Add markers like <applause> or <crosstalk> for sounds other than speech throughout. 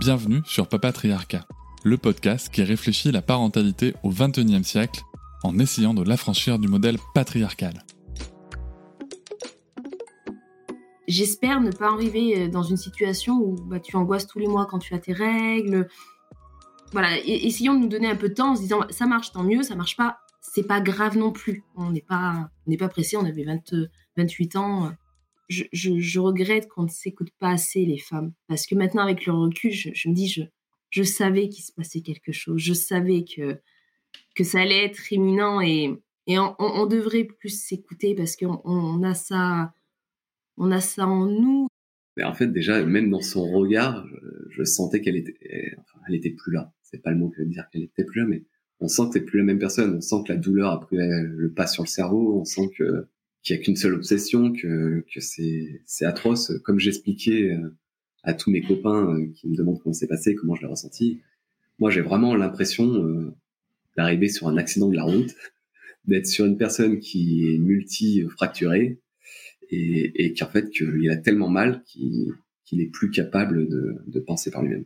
Bienvenue sur Papatriarcat, le podcast qui réfléchit la parentalité au XXIe siècle en essayant de l'affranchir du modèle patriarcal. J'espère ne pas arriver euh, dans une situation où bah, tu angoisses tous les mois quand tu as tes règles. Voilà, essayons de nous donner un peu de temps en se disant ça marche, tant mieux, ça marche pas, c'est pas grave non plus. On n'est pas, on n'est pas pressé, on avait 28 ans je, regrette qu'on ne s'écoute pas assez les femmes. Parce que maintenant, avec le recul, je, me dis, je, je savais qu'il se passait quelque chose. Je savais que, que ça allait être imminent et, on, devrait plus s'écouter parce qu'on on a ça, on a ça en nous. Mais en fait, déjà, même dans son regard, je, sentais qu'elle était, elle était plus là. C'est pas le mot que de dire qu'elle était plus là, mais on sent que c'est plus la même personne. On sent que la douleur a pris le pas sur le cerveau. On sent que qu'il n'y a qu'une seule obsession, que, que c'est, c'est atroce. Comme j'expliquais euh, à tous mes copains euh, qui me demandent comment c'est passé, comment je l'ai ressenti, moi j'ai vraiment l'impression euh, d'arriver sur un accident de la route, <laughs> d'être sur une personne qui est multi-fracturée et, et qu'en fait qu'il a tellement mal qu'il, qu'il est plus capable de, de penser par lui-même.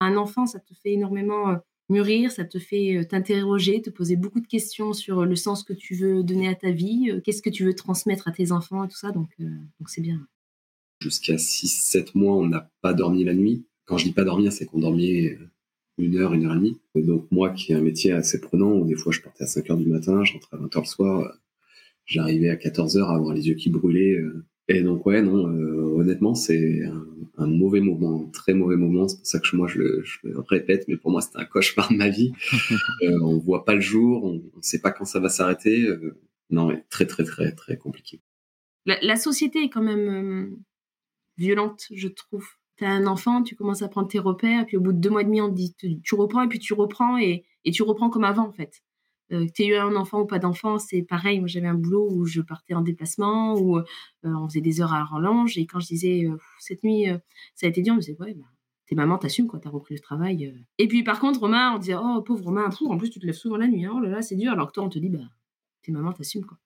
Un enfant, ça te fait énormément mûrir, ça te fait euh, t'interroger, te poser beaucoup de questions sur euh, le sens que tu veux donner à ta vie, euh, qu'est-ce que tu veux transmettre à tes enfants et tout ça, donc c'est bien. Jusqu'à 6-7 mois, on n'a pas dormi la nuit. Quand je dis pas dormir, c'est qu'on dormait une heure, une heure et demie. Donc moi, qui ai un métier assez prenant, où des fois je partais à 5 heures du matin, je rentrais à 20 heures le soir, j'arrivais à 14 heures à avoir les yeux qui brûlaient. Et donc ouais, non, honnêtement, c'est un, un mauvais moment, un très mauvais moment. C'est pour ça que moi je le, je le, répète, mais pour moi c'était un cauchemar de ma vie. <laughs> euh, on voit pas le jour, on, ne sait pas quand ça va s'arrêter. Euh, non, très très très très compliqué. La, la société est quand même euh, violente, je trouve. T'as un enfant, tu commences à prendre tes repères, et puis au bout de deux mois et demi, on te dit tu reprends, et puis tu reprends, et, et tu reprends comme avant en fait. Euh, que tu eu un enfant ou pas d'enfant, c'est pareil. Moi, j'avais un boulot où je partais en déplacement, où euh, on faisait des heures à rallonge. Et quand je disais, euh, cette nuit, ça a été dur, on me disait, ouais, bah, t'es maman, t'assumes, quoi, t'as repris le travail. Et puis, par contre, Romain, on disait, oh, pauvre Romain, en plus, tu te lèves souvent la nuit, hein, oh là là, c'est dur. Alors que toi, on te dit, bah, t'es maman, t'assumes, quoi.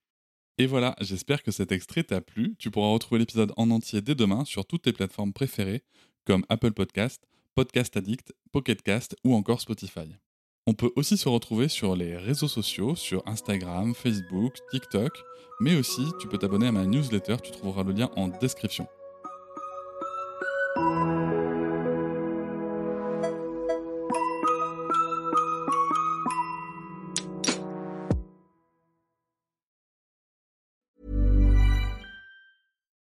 Et voilà, j'espère que cet extrait t'a plu. Tu pourras retrouver l'épisode en entier dès demain sur toutes tes plateformes préférées, comme Apple Podcast, Podcast Addict, Pocket Cast ou encore Spotify. On peut aussi se retrouver sur les réseaux sociaux, sur Instagram, Facebook, TikTok, mais aussi tu peux t'abonner à ma newsletter, tu trouveras le lien en description.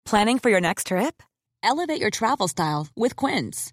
Planning for your next trip? Elevate your travel style with Quince.